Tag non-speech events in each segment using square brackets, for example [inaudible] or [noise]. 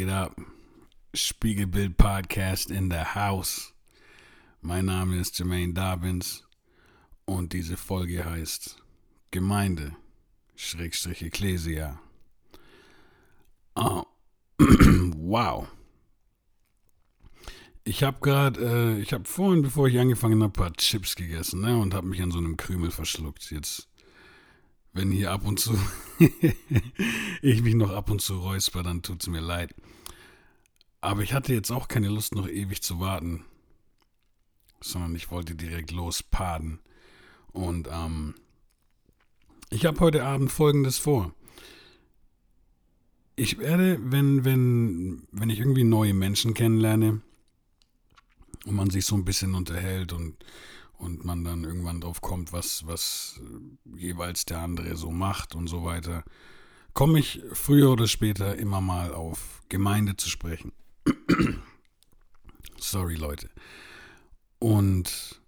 Geht ab? Spiegelbild Podcast in the house. Mein Name ist Jermaine Dobbins und diese Folge heißt Gemeinde, Schrägstrich Ecclesia. Oh. [clears throat] wow. Ich habe gerade, äh, ich habe vorhin, bevor ich angefangen habe, ein paar Chips gegessen ne, und habe mich an so einem Krümel verschluckt. Jetzt wenn hier ab und zu [laughs] ich mich noch ab und zu räusper, dann tut es mir leid. Aber ich hatte jetzt auch keine Lust, noch ewig zu warten, sondern ich wollte direkt lospaden. Und ähm, ich habe heute Abend Folgendes vor. Ich werde, wenn, wenn, wenn ich irgendwie neue Menschen kennenlerne und man sich so ein bisschen unterhält und und man dann irgendwann drauf kommt, was, was jeweils der andere so macht und so weiter, komme ich früher oder später immer mal auf Gemeinde zu sprechen. Sorry, Leute. Und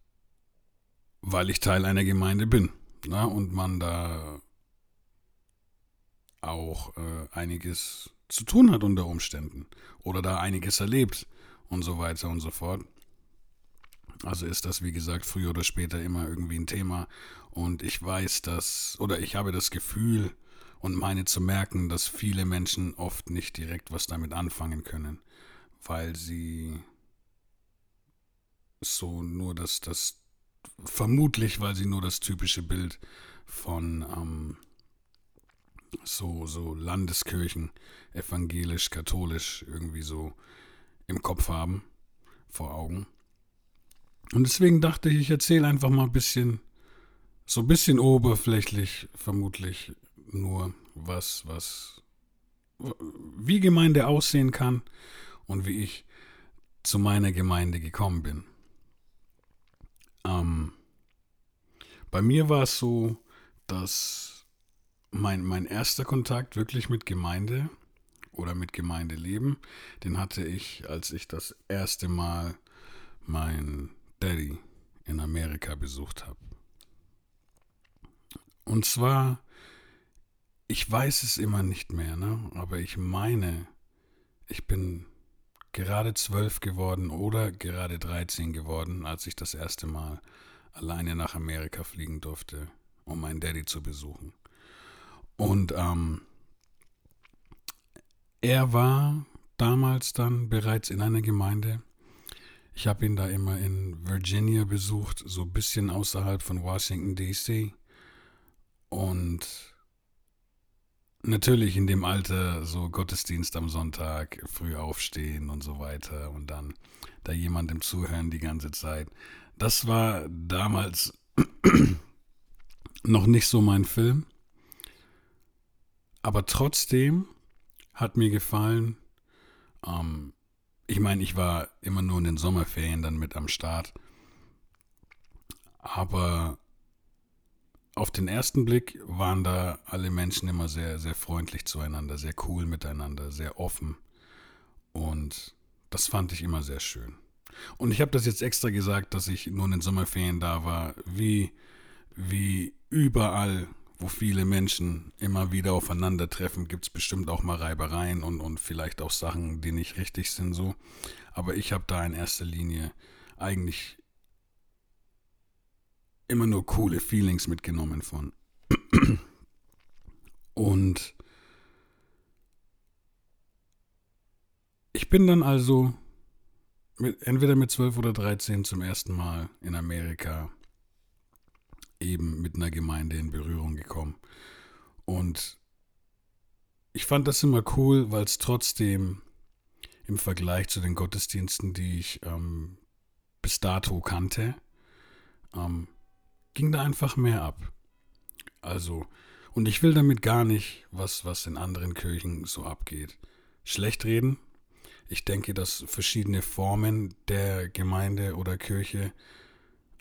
weil ich Teil einer Gemeinde bin na, und man da auch äh, einiges zu tun hat unter Umständen oder da einiges erlebt und so weiter und so fort. Also ist das, wie gesagt, früher oder später immer irgendwie ein Thema. Und ich weiß, dass, oder ich habe das Gefühl und meine zu merken, dass viele Menschen oft nicht direkt was damit anfangen können, weil sie so nur das, das, vermutlich, weil sie nur das typische Bild von ähm, so, so Landeskirchen, evangelisch, katholisch irgendwie so im Kopf haben, vor Augen. Und deswegen dachte ich, ich erzähle einfach mal ein bisschen, so ein bisschen oberflächlich, vermutlich nur, was, was, wie Gemeinde aussehen kann und wie ich zu meiner Gemeinde gekommen bin. Ähm, bei mir war es so, dass mein, mein erster Kontakt wirklich mit Gemeinde oder mit Gemeindeleben, den hatte ich, als ich das erste Mal mein Daddy in Amerika besucht habe. Und zwar, ich weiß es immer nicht mehr, ne? aber ich meine, ich bin gerade zwölf geworden oder gerade 13 geworden, als ich das erste Mal alleine nach Amerika fliegen durfte, um meinen Daddy zu besuchen. Und ähm, er war damals dann bereits in einer Gemeinde, ich habe ihn da immer in Virginia besucht, so ein bisschen außerhalb von Washington, DC. Und natürlich in dem Alter so Gottesdienst am Sonntag, früh aufstehen und so weiter und dann da jemandem zuhören die ganze Zeit. Das war damals noch nicht so mein Film. Aber trotzdem hat mir gefallen, ähm, ich meine, ich war immer nur in den Sommerferien dann mit am Start. Aber auf den ersten Blick waren da alle Menschen immer sehr, sehr freundlich zueinander, sehr cool miteinander, sehr offen. Und das fand ich immer sehr schön. Und ich habe das jetzt extra gesagt, dass ich nur in den Sommerferien da war, wie, wie überall wo viele Menschen immer wieder aufeinandertreffen, gibt es bestimmt auch mal Reibereien und, und vielleicht auch Sachen, die nicht richtig sind so. Aber ich habe da in erster Linie eigentlich immer nur coole Feelings mitgenommen von. Und ich bin dann also mit, entweder mit 12 oder 13 zum ersten Mal in Amerika eben mit einer Gemeinde in Berührung gekommen. Und ich fand das immer cool, weil es trotzdem im Vergleich zu den Gottesdiensten, die ich ähm, bis dato kannte, ähm, ging da einfach mehr ab. Also, und ich will damit gar nicht, was, was in anderen Kirchen so abgeht, schlecht reden. Ich denke, dass verschiedene Formen der Gemeinde oder Kirche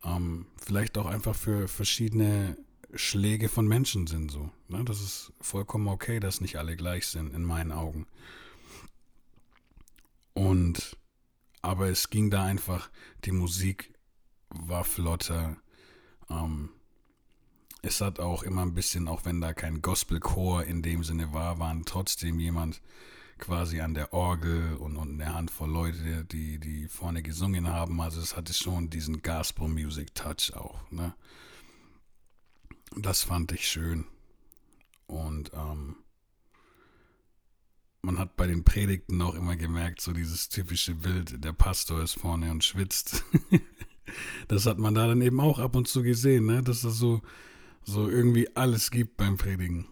ähm, vielleicht auch einfach für verschiedene Schläge von Menschen sind so. Ne? Das ist vollkommen okay, dass nicht alle gleich sind, in meinen Augen. Und aber es ging da einfach, die Musik war flotter. Ähm, es hat auch immer ein bisschen, auch wenn da kein Gospelchor in dem Sinne war, waren trotzdem jemand quasi an der Orgel und, und eine Handvoll Leute, die, die vorne gesungen haben. Also es hatte schon diesen Gospel-Music-Touch auch. Ne? Das fand ich schön. Und ähm, man hat bei den Predigten auch immer gemerkt, so dieses typische Bild, der Pastor ist vorne und schwitzt. [laughs] das hat man da dann eben auch ab und zu gesehen, ne? dass das so, so irgendwie alles gibt beim Predigen.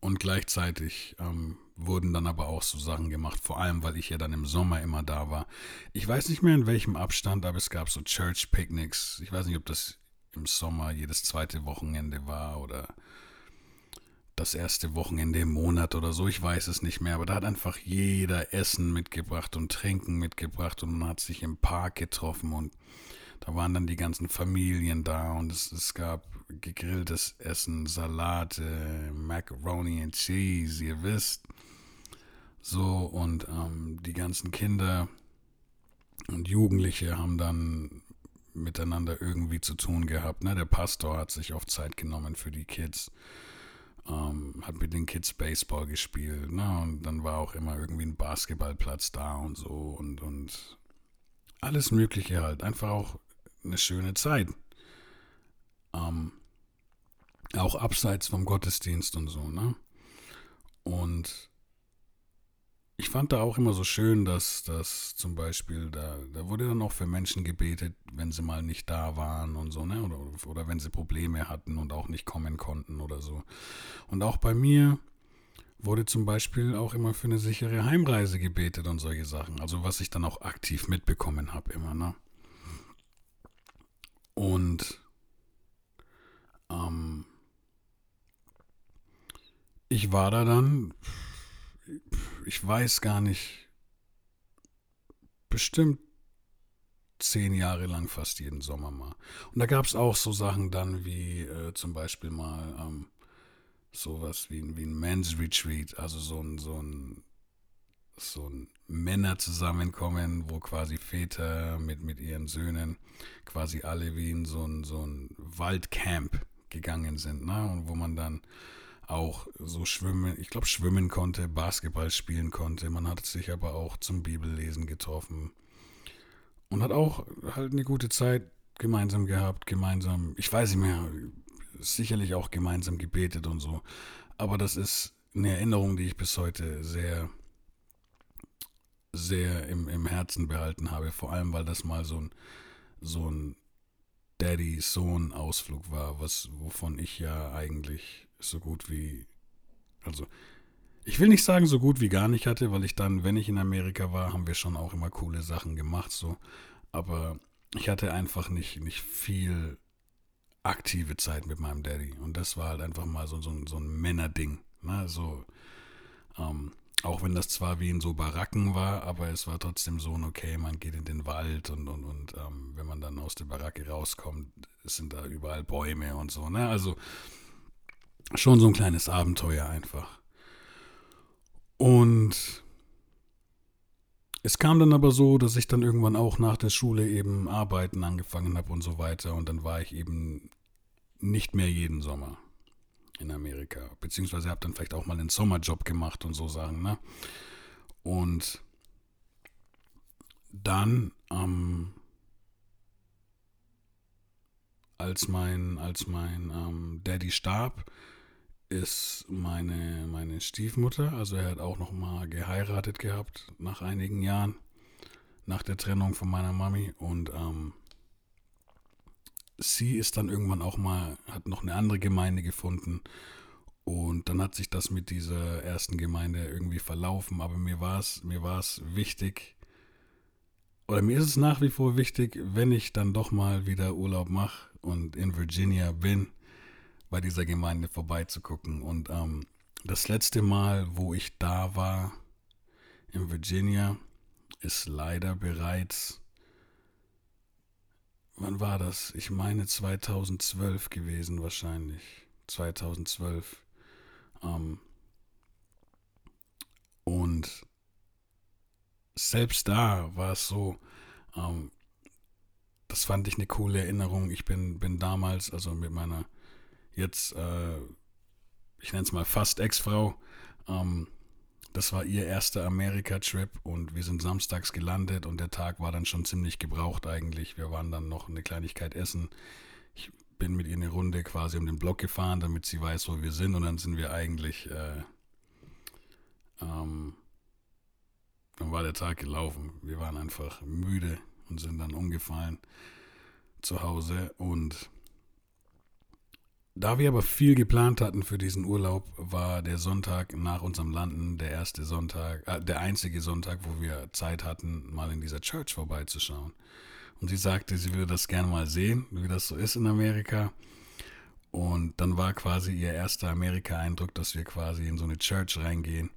Und gleichzeitig ähm, wurden dann aber auch so Sachen gemacht, vor allem weil ich ja dann im Sommer immer da war. Ich weiß nicht mehr in welchem Abstand, aber es gab so Church Picnics. Ich weiß nicht, ob das im Sommer jedes zweite Wochenende war oder das erste Wochenende im Monat oder so, ich weiß es nicht mehr, aber da hat einfach jeder Essen mitgebracht und Trinken mitgebracht und man hat sich im Park getroffen und da waren dann die ganzen Familien da und es, es gab gegrilltes Essen, Salate, Macaroni and Cheese, ihr wisst. So, und ähm, die ganzen Kinder und Jugendliche haben dann miteinander irgendwie zu tun gehabt. Ne? Der Pastor hat sich oft Zeit genommen für die Kids, ähm, hat mit den Kids Baseball gespielt. Ne? Und dann war auch immer irgendwie ein Basketballplatz da und so und, und alles Mögliche halt. Einfach auch eine schöne Zeit. Ähm, auch abseits vom Gottesdienst und so, ne? Und ich fand da auch immer so schön, dass das zum Beispiel, da, da wurde dann auch für Menschen gebetet, wenn sie mal nicht da waren und so, ne? Oder, oder wenn sie Probleme hatten und auch nicht kommen konnten oder so. Und auch bei mir wurde zum Beispiel auch immer für eine sichere Heimreise gebetet und solche Sachen. Also was ich dann auch aktiv mitbekommen habe immer, ne? Und ähm, ich war da dann, ich weiß gar nicht, bestimmt zehn Jahre lang fast jeden Sommer mal. Und da gab es auch so Sachen dann wie äh, zum Beispiel mal ähm, sowas wie, wie ein Men's Retreat, also so ein, so ein so ein Männer zusammenkommen, wo quasi Väter mit, mit ihren Söhnen quasi alle wie in so ein, so ein Waldcamp gegangen sind, ne? Und wo man dann auch so schwimmen, ich glaube schwimmen konnte, Basketball spielen konnte. Man hat sich aber auch zum Bibellesen getroffen und hat auch halt eine gute Zeit gemeinsam gehabt, gemeinsam, ich weiß nicht mehr, sicherlich auch gemeinsam gebetet und so. Aber das ist eine Erinnerung, die ich bis heute sehr sehr im, im Herzen behalten habe. Vor allem, weil das mal so ein, so ein Daddy-Sohn-Ausflug war, was, wovon ich ja eigentlich so gut wie, also ich will nicht sagen so gut wie gar nicht hatte, weil ich dann, wenn ich in Amerika war, haben wir schon auch immer coole Sachen gemacht, so. Aber ich hatte einfach nicht, nicht viel aktive Zeit mit meinem Daddy. Und das war halt einfach mal so, so, so ein Männerding. Ne? So, ähm, auch wenn das zwar wie in so Baracken war, aber es war trotzdem so ein okay, man geht in den Wald und, und, und ähm, wenn man dann aus der Baracke rauskommt, sind da überall Bäume und so, ne? Also schon so ein kleines Abenteuer einfach. Und es kam dann aber so, dass ich dann irgendwann auch nach der Schule eben arbeiten angefangen habe und so weiter. Und dann war ich eben nicht mehr jeden Sommer in Amerika. Beziehungsweise habe dann vielleicht auch mal einen Sommerjob gemacht und so sagen. Ne? Und dann, ähm, als mein, als mein ähm, Daddy starb, ist meine, meine Stiefmutter, also er hat auch noch mal geheiratet gehabt nach einigen Jahren, nach der Trennung von meiner Mami und ähm, sie ist dann irgendwann auch mal, hat noch eine andere Gemeinde gefunden. Und dann hat sich das mit dieser ersten Gemeinde irgendwie verlaufen. Aber mir war es, mir war es wichtig, oder mir ist es nach wie vor wichtig, wenn ich dann doch mal wieder Urlaub mache und in Virginia bin, bei dieser Gemeinde vorbeizugucken. Und ähm, das letzte Mal, wo ich da war, in Virginia, ist leider bereits wann war das? Ich meine 2012 gewesen wahrscheinlich. 2012. Ähm, und selbst da war es so, ähm, das fand ich eine coole Erinnerung. Ich bin, bin damals, also mit meiner jetzt, äh, ich nenne es mal fast Ex-Frau, ähm, das war ihr erster Amerika-Trip und wir sind samstags gelandet und der Tag war dann schon ziemlich gebraucht eigentlich. Wir waren dann noch eine Kleinigkeit essen. Ich bin mit ihr eine Runde quasi um den Block gefahren, damit sie weiß, wo wir sind und dann sind wir eigentlich, äh, ähm, dann war der Tag gelaufen. Wir waren einfach müde und sind dann umgefallen zu Hause und da wir aber viel geplant hatten für diesen Urlaub, war der Sonntag nach unserem Landen der erste Sonntag, äh, der einzige Sonntag, wo wir Zeit hatten, mal in dieser Church vorbeizuschauen. Und sie sagte, sie würde das gerne mal sehen, wie das so ist in Amerika. Und dann war quasi ihr erster Amerika-Eindruck, dass wir quasi in so eine Church reingehen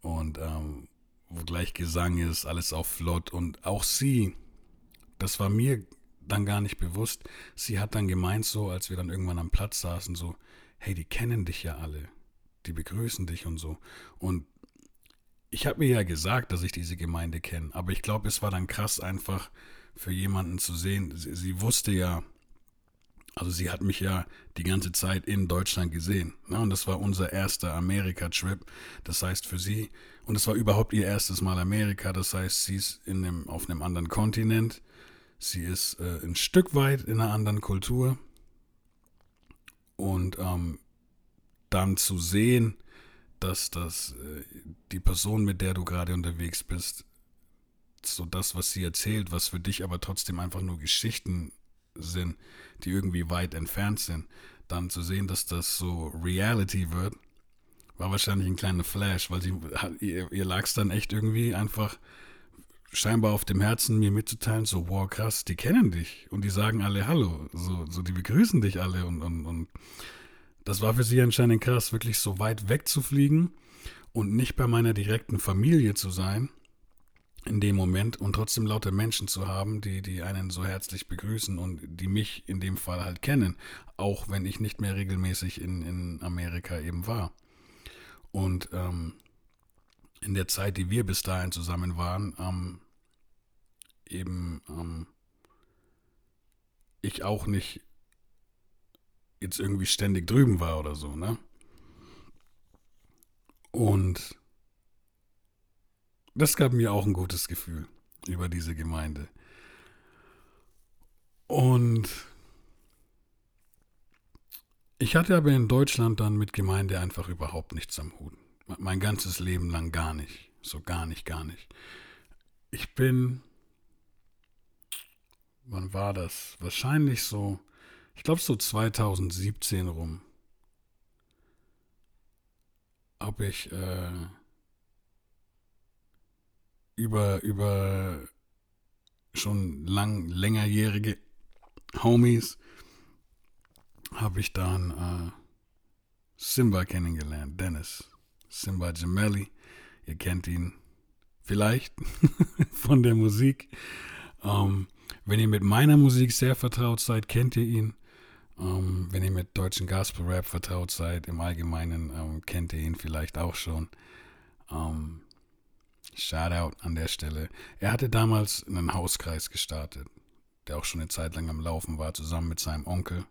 und ähm, wo gleich Gesang ist, alles auf flott und auch sie, das war mir dann gar nicht bewusst. Sie hat dann gemeint, so als wir dann irgendwann am Platz saßen, so, hey, die kennen dich ja alle, die begrüßen dich und so. Und ich habe mir ja gesagt, dass ich diese Gemeinde kenne, aber ich glaube, es war dann krass einfach für jemanden zu sehen. Sie, sie, wusste ja, also sie hat mich ja die ganze Zeit in Deutschland gesehen. Ne? Und das war unser erster Amerika-Trip. Das heißt für sie, und es war überhaupt ihr erstes Mal Amerika, das heißt, sie ist in einem, auf einem anderen Kontinent Sie ist äh, ein Stück weit in einer anderen Kultur. Und ähm, dann zu sehen, dass das äh, die Person, mit der du gerade unterwegs bist, so das, was sie erzählt, was für dich aber trotzdem einfach nur Geschichten sind, die irgendwie weit entfernt sind, dann zu sehen, dass das so Reality wird, war wahrscheinlich ein kleiner Flash, weil sie, ihr, ihr lag es dann echt irgendwie einfach scheinbar auf dem Herzen, mir mitzuteilen, so, wow, krass, die kennen dich. Und die sagen alle Hallo, so, so die begrüßen dich alle. Und, und, und das war für sie anscheinend krass, wirklich so weit wegzufliegen und nicht bei meiner direkten Familie zu sein in dem Moment und trotzdem lauter Menschen zu haben, die, die einen so herzlich begrüßen und die mich in dem Fall halt kennen, auch wenn ich nicht mehr regelmäßig in, in Amerika eben war. Und ähm, in der Zeit, die wir bis dahin zusammen waren, ähm, eben ähm, ich auch nicht jetzt irgendwie ständig drüben war oder so, ne? Und das gab mir auch ein gutes Gefühl über diese Gemeinde. Und ich hatte aber in Deutschland dann mit Gemeinde einfach überhaupt nichts am Hut. Mein ganzes Leben lang gar nicht. So gar nicht, gar nicht. Ich bin. Wann war das? Wahrscheinlich so. Ich glaube so 2017 rum. Habe ich äh, über, über schon lang, längerjährige Homies habe ich dann äh, Simba kennengelernt, Dennis. Simba Gemelli. Ihr kennt ihn vielleicht [laughs] von der Musik. Ähm, wenn ihr mit meiner Musik sehr vertraut seid, kennt ihr ihn. Ähm, wenn ihr mit deutschen Gospel-Rap vertraut seid, im Allgemeinen ähm, kennt ihr ihn vielleicht auch schon. Ähm, Shoutout an der Stelle. Er hatte damals einen Hauskreis gestartet, der auch schon eine Zeit lang am Laufen war, zusammen mit seinem Onkel.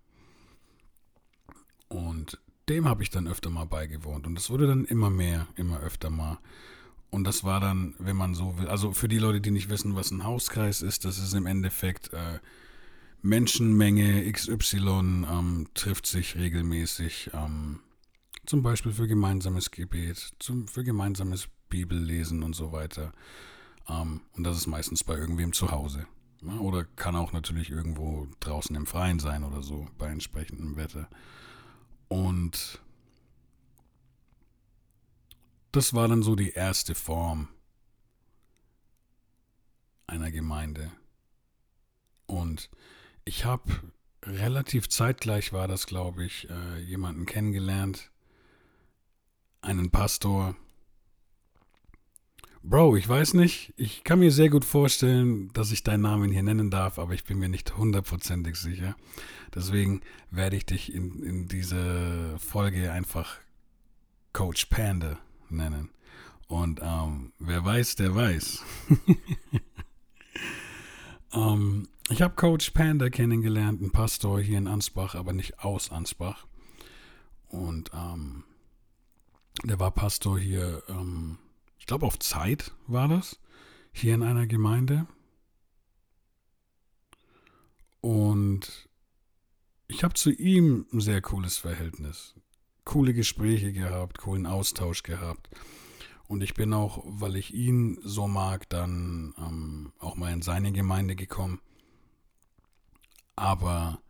Und dem habe ich dann öfter mal beigewohnt. Und es wurde dann immer mehr, immer öfter mal. Und das war dann, wenn man so will, also für die Leute, die nicht wissen, was ein Hauskreis ist, das ist im Endeffekt äh, Menschenmenge XY ähm, trifft sich regelmäßig, ähm, zum Beispiel für gemeinsames Gebet, zum, für gemeinsames Bibellesen und so weiter. Ähm, und das ist meistens bei irgendwem zu Hause. Ja, ne? oder kann auch natürlich irgendwo draußen im Freien sein oder so, bei entsprechendem Wetter. Und das war dann so die erste Form einer Gemeinde. Und ich habe relativ zeitgleich war das, glaube ich, äh, jemanden kennengelernt, einen Pastor. Bro, ich weiß nicht, ich kann mir sehr gut vorstellen, dass ich deinen Namen hier nennen darf, aber ich bin mir nicht hundertprozentig sicher. Deswegen werde ich dich in, in diese Folge einfach Coach Panda nennen. Und ähm, wer weiß, der weiß. [laughs] ähm, ich habe Coach Panda kennengelernt, einen Pastor hier in Ansbach, aber nicht aus Ansbach. Und ähm, der war Pastor hier, ähm, ich glaube auf Zeit war das, hier in einer Gemeinde. Und ich habe zu ihm ein sehr cooles Verhältnis. Coole Gespräche gehabt, coolen Austausch gehabt. Und ich bin auch, weil ich ihn so mag, dann ähm, auch mal in seine Gemeinde gekommen. Aber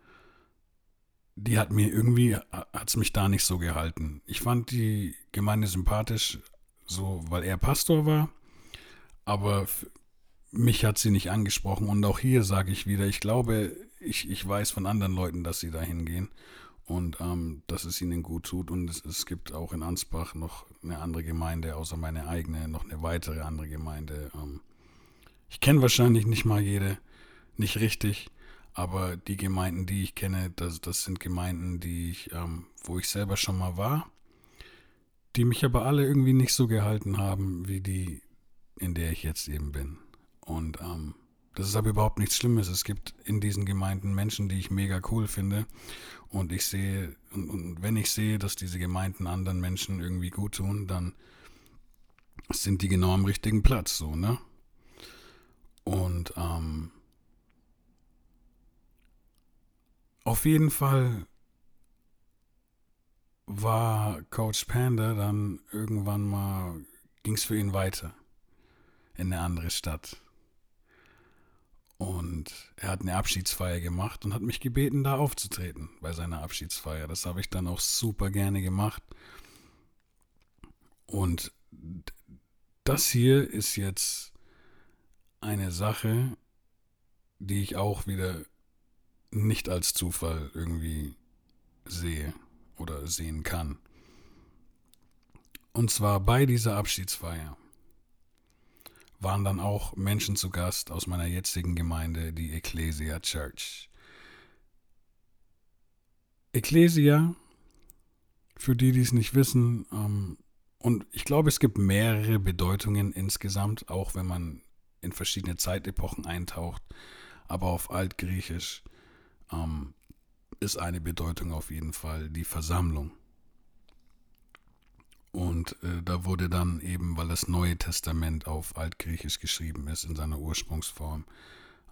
die hat mir irgendwie, hat es mich da nicht so gehalten. Ich fand die Gemeinde sympathisch, so weil er Pastor war. Aber mich hat sie nicht angesprochen. Und auch hier sage ich wieder, ich glaube, ich, ich weiß von anderen Leuten, dass sie da hingehen und ähm, dass es ihnen gut tut. Und es, es, gibt auch in Ansbach noch eine andere Gemeinde, außer meine eigene, noch eine weitere andere Gemeinde. Ähm, ich kenne wahrscheinlich nicht mal jede, nicht richtig, aber die Gemeinden, die ich kenne, das, das sind Gemeinden, die ich, ähm, wo ich selber schon mal war, die mich aber alle irgendwie nicht so gehalten haben, wie die, in der ich jetzt eben bin. Und ähm, das ist aber überhaupt nichts Schlimmes. Es gibt in diesen Gemeinden Menschen, die ich mega cool finde. Und ich sehe, und, und wenn ich sehe, dass diese Gemeinden anderen Menschen irgendwie gut tun, dann sind die genau am richtigen Platz, so, ne? Und ähm, auf jeden Fall war Coach Panda dann irgendwann mal, ging es für ihn weiter in eine andere Stadt. Und er hat eine Abschiedsfeier gemacht und hat mich gebeten, da aufzutreten bei seiner Abschiedsfeier. Das habe ich dann auch super gerne gemacht. Und das hier ist jetzt eine Sache, die ich auch wieder nicht als Zufall irgendwie sehe oder sehen kann. Und zwar bei dieser Abschiedsfeier waren dann auch Menschen zu Gast aus meiner jetzigen Gemeinde, die Ecclesia Church. Ecclesia, für die, die es nicht wissen, ähm, und ich glaube, es gibt mehrere Bedeutungen insgesamt, auch wenn man in verschiedene Zeitepochen eintaucht, aber auf Altgriechisch ähm, ist eine Bedeutung auf jeden Fall die Versammlung. Und äh, da wurde dann eben, weil das Neue Testament auf Altgriechisch geschrieben ist, in seiner Ursprungsform,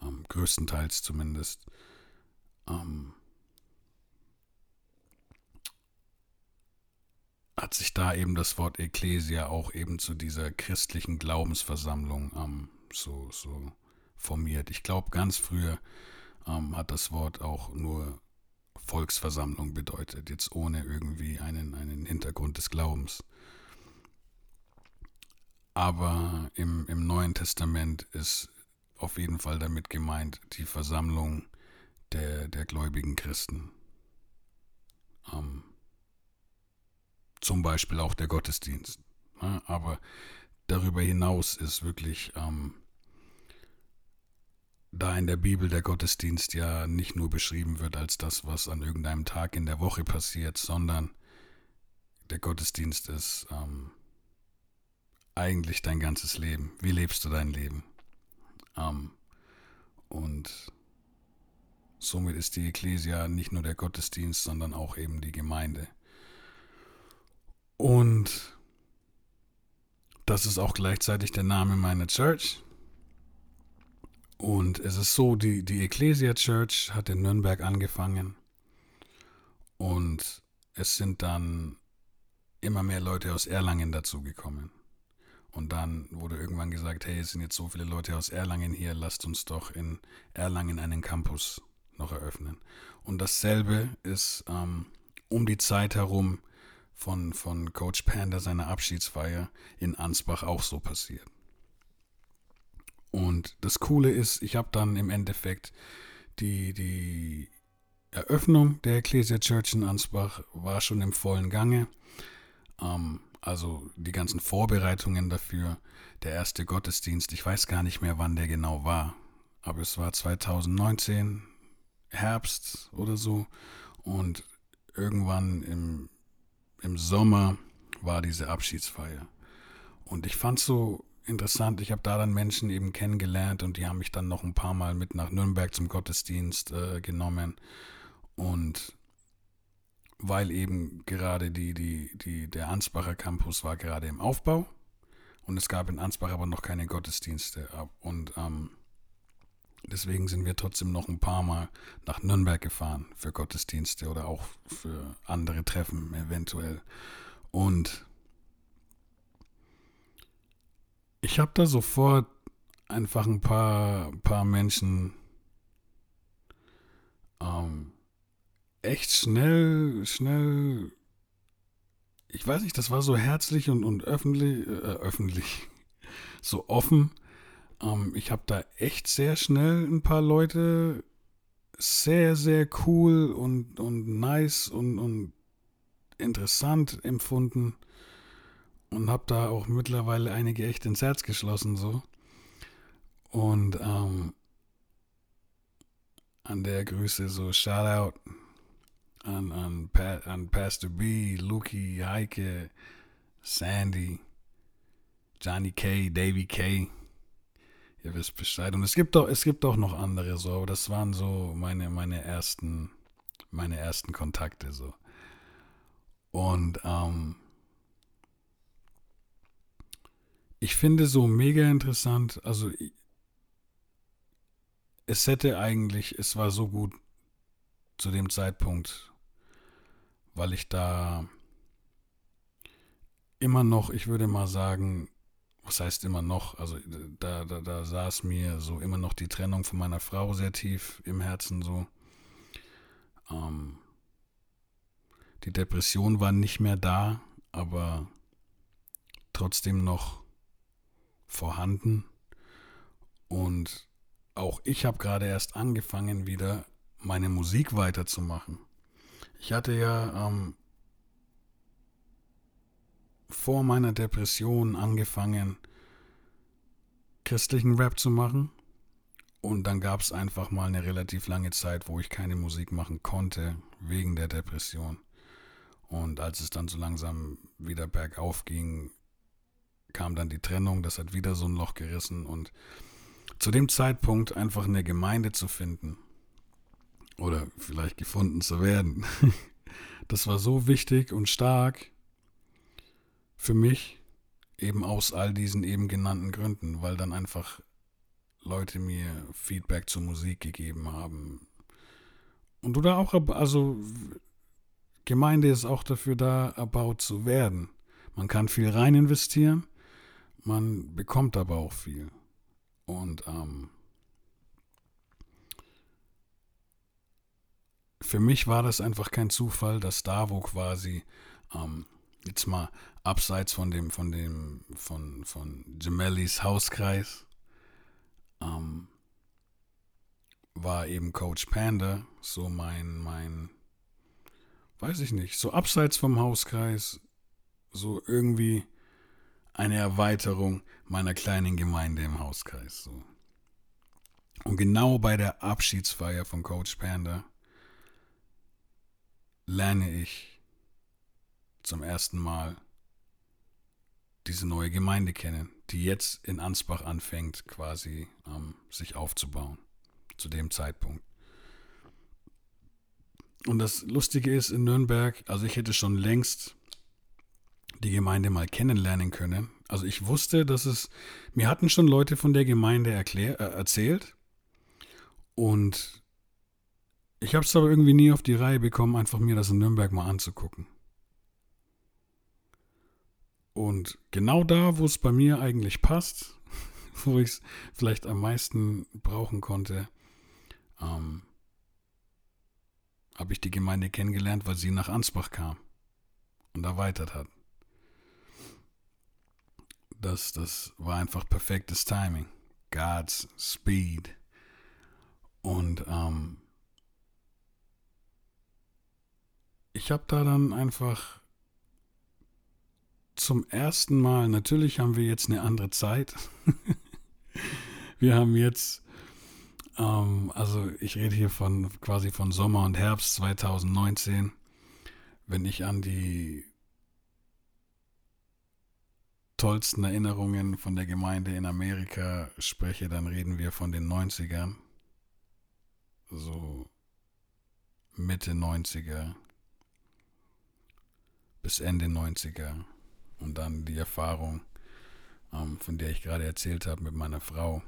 ähm, größtenteils zumindest, ähm, hat sich da eben das Wort Ecclesia auch eben zu dieser christlichen Glaubensversammlung ähm, so, so formiert. Ich glaube, ganz früher ähm, hat das Wort auch nur Volksversammlung bedeutet, jetzt ohne irgendwie einen, einen Hintergrund des Glaubens. Aber im, im Neuen Testament ist auf jeden Fall damit gemeint die Versammlung der, der gläubigen Christen. Ähm, zum Beispiel auch der Gottesdienst. Ne? Aber darüber hinaus ist wirklich ähm, da in der Bibel der Gottesdienst ja nicht nur beschrieben wird als das, was an irgendeinem Tag in der Woche passiert, sondern der Gottesdienst ist ähm, eigentlich dein ganzes Leben. Wie lebst du dein Leben? Ähm, und somit ist die Ekklesia nicht nur der Gottesdienst, sondern auch eben die Gemeinde. Und das ist auch gleichzeitig der Name meiner Church. Und es ist so, die, die Ecclesia Church hat in Nürnberg angefangen und es sind dann immer mehr Leute aus Erlangen dazugekommen. Und dann wurde irgendwann gesagt, hey, es sind jetzt so viele Leute aus Erlangen hier, lasst uns doch in Erlangen einen Campus noch eröffnen. Und dasselbe ist ähm, um die Zeit herum von, von Coach Panda seiner Abschiedsfeier in Ansbach auch so passiert. Und das Coole ist, ich habe dann im Endeffekt die, die Eröffnung der Ecclesia Church in Ansbach war schon im vollen Gange. Ähm, also die ganzen Vorbereitungen dafür. Der erste Gottesdienst, ich weiß gar nicht mehr, wann der genau war, aber es war 2019, Herbst oder so. Und irgendwann im, im Sommer war diese Abschiedsfeier. Und ich fand so interessant. Ich habe da dann Menschen eben kennengelernt und die haben mich dann noch ein paar Mal mit nach Nürnberg zum Gottesdienst äh, genommen. Und weil eben gerade die, die, die, der Ansbacher Campus war gerade im Aufbau und es gab in Ansbach aber noch keine Gottesdienste. Und ähm, deswegen sind wir trotzdem noch ein paar Mal nach Nürnberg gefahren für Gottesdienste oder auch für andere Treffen eventuell. Und ich habe da sofort einfach ein paar, paar Menschen ähm, echt schnell, schnell, ich weiß nicht, das war so herzlich und, und öffentlich, äh, öffentlich, [laughs] so offen. Ähm, ich habe da echt sehr schnell ein paar Leute sehr, sehr cool und, und nice und, und interessant empfunden und habe da auch mittlerweile einige echt ins Herz geschlossen so. Und ähm, an der Grüße so Shoutout an, an, pa an Pastor B, Luki, Heike, Sandy, Johnny K, Davy K. Ihr wisst Bescheid. Und es gibt auch, es gibt auch noch andere so, aber das waren so meine, meine ersten, meine ersten Kontakte so. Und ähm, ich finde so mega interessant, also es hätte eigentlich, es war so gut zu dem Zeitpunkt, weil ich da immer noch, ich würde mal sagen, was heißt immer noch, also da, da, da saß mir so immer noch die Trennung von meiner Frau sehr tief im Herzen so. Ähm, die Depression war nicht mehr da, aber trotzdem noch vorhanden. Und auch ich habe gerade erst angefangen, wieder meine Musik weiterzumachen. Ich hatte ja ähm, vor meiner Depression angefangen, christlichen Rap zu machen. Und dann gab es einfach mal eine relativ lange Zeit, wo ich keine Musik machen konnte, wegen der Depression. Und als es dann so langsam wieder bergauf ging, kam dann die Trennung, das hat wieder so ein Loch gerissen. Und zu dem Zeitpunkt einfach eine Gemeinde zu finden oder vielleicht gefunden zu werden, [laughs] das war so wichtig und stark für mich, eben aus all diesen eben genannten Gründen, weil dann einfach Leute mir Feedback zur Musik gegeben haben. Und oder auch, also Gemeinde ist auch dafür da, erbaut zu werden. Man kann viel rein investieren, man bekommt aber auch viel. Und ähm, für mich war das einfach kein Zufall, dass da, wo quasi ähm, jetzt mal abseits von dem, von dem, von, von Gemellis Hauskreis, ähm, war eben Coach Panda so mein, mein, weiß ich nicht, so abseits vom Hauskreis, so irgendwie eine Erweiterung meiner kleinen Gemeinde im Hauskreis. So. Und genau bei der Abschiedsfeier von Coach Panda lerne ich zum ersten Mal diese neue Gemeinde kennen, die jetzt in Ansbach anfängt, quasi ähm, sich aufzubauen, zu dem Zeitpunkt. Und das Lustige ist in Nürnberg, also ich hätte schon längst die Gemeinde mal kennenlernen können. Also ich wusste, dass es, mir hatten schon Leute von der Gemeinde erklär, äh, erzählt und ich habe es aber irgendwie nie auf die Reihe bekommen, einfach mir das in Nürnberg mal anzugucken. Und genau da, wo es bei mir eigentlich passt, [laughs] wo ich es vielleicht am meisten brauchen konnte, ähm, habe ich die Gemeinde kennengelernt, weil sie nach Ansbach kam und erweitert hat das, das war einfach perfektes Timing. God's Speed. Und ähm, ich habe da dann einfach zum ersten Mal, natürlich haben wir jetzt eine andere Zeit. [laughs] wir haben jetzt, ähm, also ich rede hier von quasi von Sommer und Herbst 2019. Wenn ich an die tollsten Erinnerungen von der Gemeinde in Amerika spreche, dann reden wir von den 90ern. So Mitte 90er. bis Ende 90er. Und dann die Erfahrung, ähm, von der ich gerade erzählt habe mit meiner Frau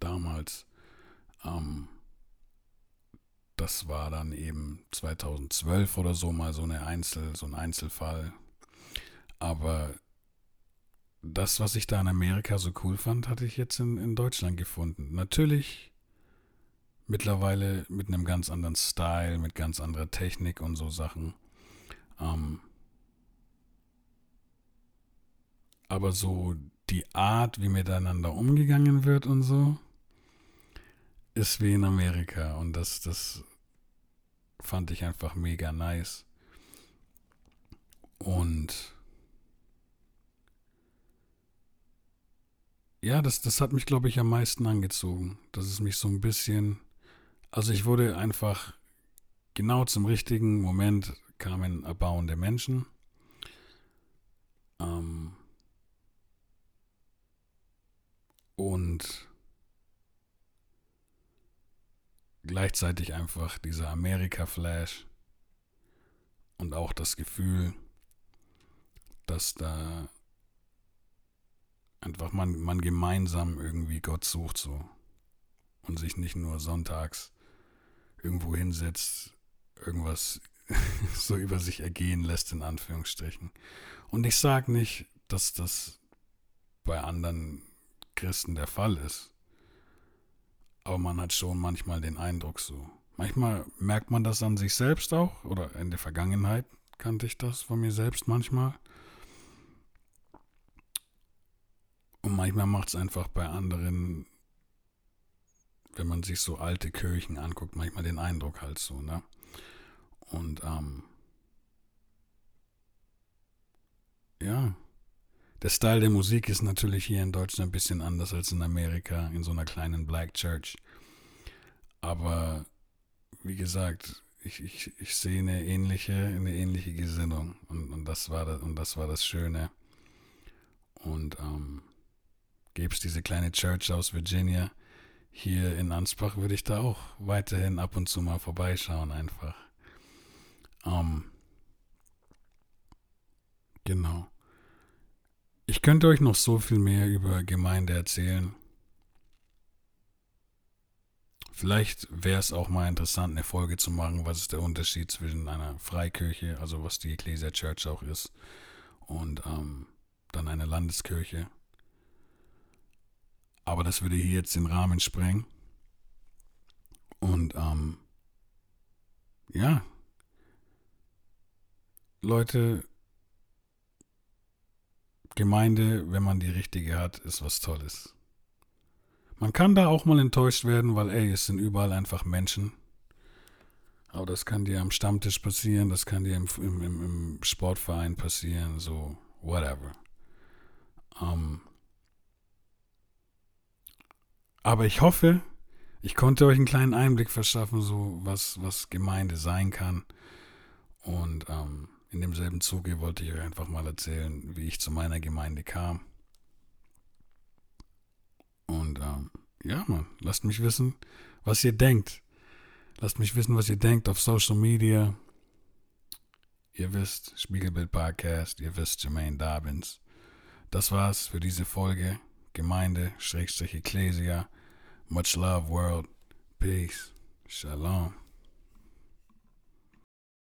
damals. Ähm, das war dann eben 2012 oder so mal so eine Einzel, so ein Einzelfall. Aber das, was ich da in Amerika so cool fand, hatte ich jetzt in, in Deutschland gefunden. Natürlich mittlerweile mit einem ganz anderen Style, mit ganz anderer Technik und so Sachen. Ähm, aber so die Art, wie miteinander umgegangen wird und so, ist wie in Amerika. Und das, das fand ich einfach mega nice. Und ja, das, das hat mich, glaube ich, am meisten angezogen. Dass es mich so ein bisschen. Also ich wurde einfach genau zum richtigen Moment kamen erbauende Menschen. Ähm und gleichzeitig einfach dieser Amerika-Flash und auch das Gefühl, dass da einfach man, man gemeinsam irgendwie Gott sucht so und sich nicht nur sonntags irgendwo hinsetzt, irgendwas [laughs] so über sich ergehen lässt, in Anführungsstrichen. Und ich sage nicht, dass das bei anderen Christen der Fall ist. Aber man hat schon manchmal den Eindruck so. Manchmal merkt man das an sich selbst auch, oder in der Vergangenheit kannte ich das von mir selbst manchmal. Und manchmal macht es einfach bei anderen, wenn man sich so alte Kirchen anguckt, manchmal den Eindruck halt so, ne? Und ähm, ja, der Style der Musik ist natürlich hier in Deutschland ein bisschen anders als in Amerika, in so einer kleinen Black Church. Aber wie gesagt, ich, ich, ich sehe eine ähnliche, eine ähnliche Gesinnung. Und, und, das war das, und das war das Schöne. Und ähm, gäbe es diese kleine Church aus Virginia hier in Ansbach, würde ich da auch weiterhin ab und zu mal vorbeischauen einfach. Ähm, genau. Ich könnte euch noch so viel mehr über Gemeinde erzählen. Vielleicht wäre es auch mal interessant, eine Folge zu machen, was ist der Unterschied zwischen einer Freikirche, also was die Ecclesia Church auch ist, und ähm, dann einer Landeskirche. Aber das würde hier jetzt den Rahmen sprengen. Und ähm, ja, Leute, Gemeinde, wenn man die richtige hat, ist was Tolles. Man kann da auch mal enttäuscht werden, weil, ey, es sind überall einfach Menschen. Aber das kann dir am Stammtisch passieren, das kann dir im, im, im Sportverein passieren, so, whatever. Ähm, aber ich hoffe, ich konnte euch einen kleinen Einblick verschaffen, so was, was Gemeinde sein kann. Und ähm, in demselben Zuge wollte ich euch einfach mal erzählen, wie ich zu meiner Gemeinde kam. Und ähm, ja, man, lasst mich wissen, was ihr denkt. Lasst mich wissen, was ihr denkt auf Social Media. Ihr wisst, Spiegelbild Podcast, ihr wisst, Jermaine Dobbins. Das war's für diese Folge. Gemeinde, Schrägstrich Ecclesia. Much love, world. Peace. Shalom.